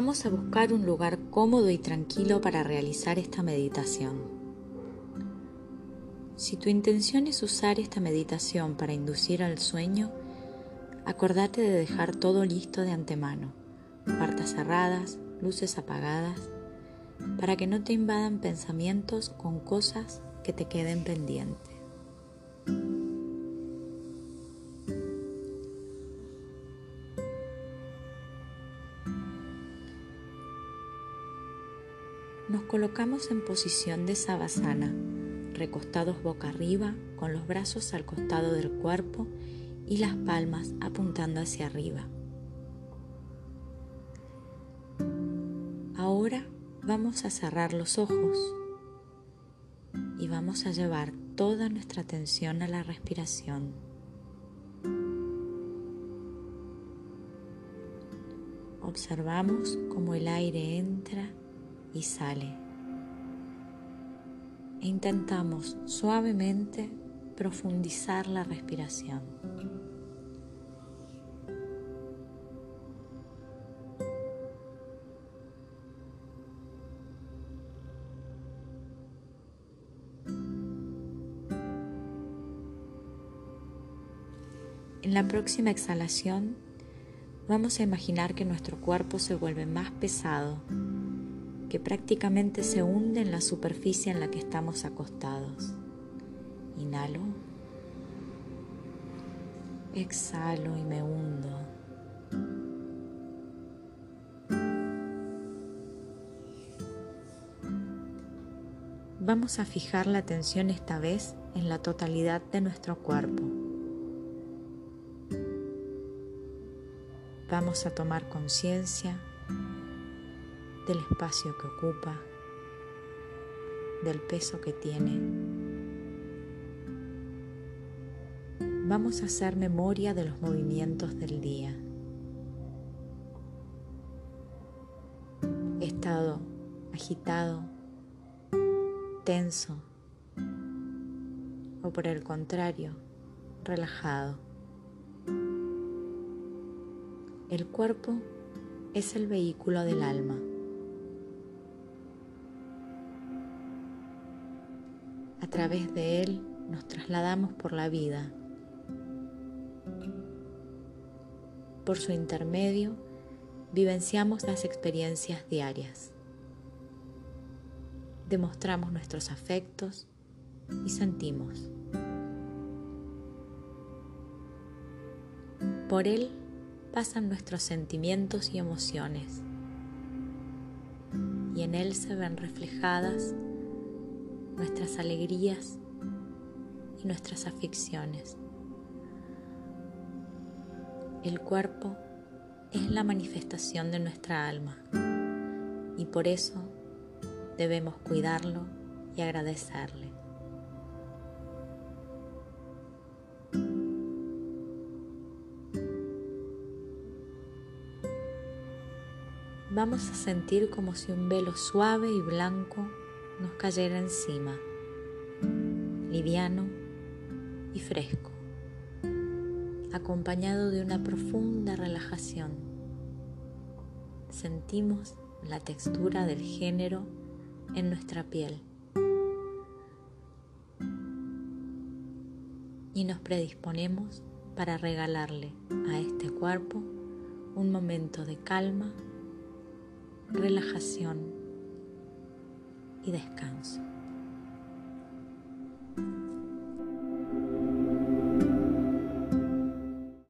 Vamos a buscar un lugar cómodo y tranquilo para realizar esta meditación. Si tu intención es usar esta meditación para inducir al sueño, acordate de dejar todo listo de antemano, puertas cerradas, luces apagadas, para que no te invadan pensamientos con cosas que te queden pendientes. Nos colocamos en posición de sabasana, recostados boca arriba, con los brazos al costado del cuerpo y las palmas apuntando hacia arriba. Ahora vamos a cerrar los ojos y vamos a llevar toda nuestra atención a la respiración. Observamos cómo el aire entra y sale. E intentamos suavemente profundizar la respiración. En la próxima exhalación vamos a imaginar que nuestro cuerpo se vuelve más pesado que prácticamente se hunde en la superficie en la que estamos acostados. Inhalo. Exhalo y me hundo. Vamos a fijar la atención esta vez en la totalidad de nuestro cuerpo. Vamos a tomar conciencia del espacio que ocupa, del peso que tiene. Vamos a hacer memoria de los movimientos del día. Estado agitado, tenso o por el contrario, relajado. El cuerpo es el vehículo del alma. A través de él nos trasladamos por la vida. Por su intermedio vivenciamos las experiencias diarias. Demostramos nuestros afectos y sentimos. Por él pasan nuestros sentimientos y emociones y en él se ven reflejadas nuestras alegrías y nuestras aficiones. El cuerpo es la manifestación de nuestra alma y por eso debemos cuidarlo y agradecerle. Vamos a sentir como si un velo suave y blanco nos cayera encima, liviano y fresco, acompañado de una profunda relajación. Sentimos la textura del género en nuestra piel y nos predisponemos para regalarle a este cuerpo un momento de calma, relajación y descanso.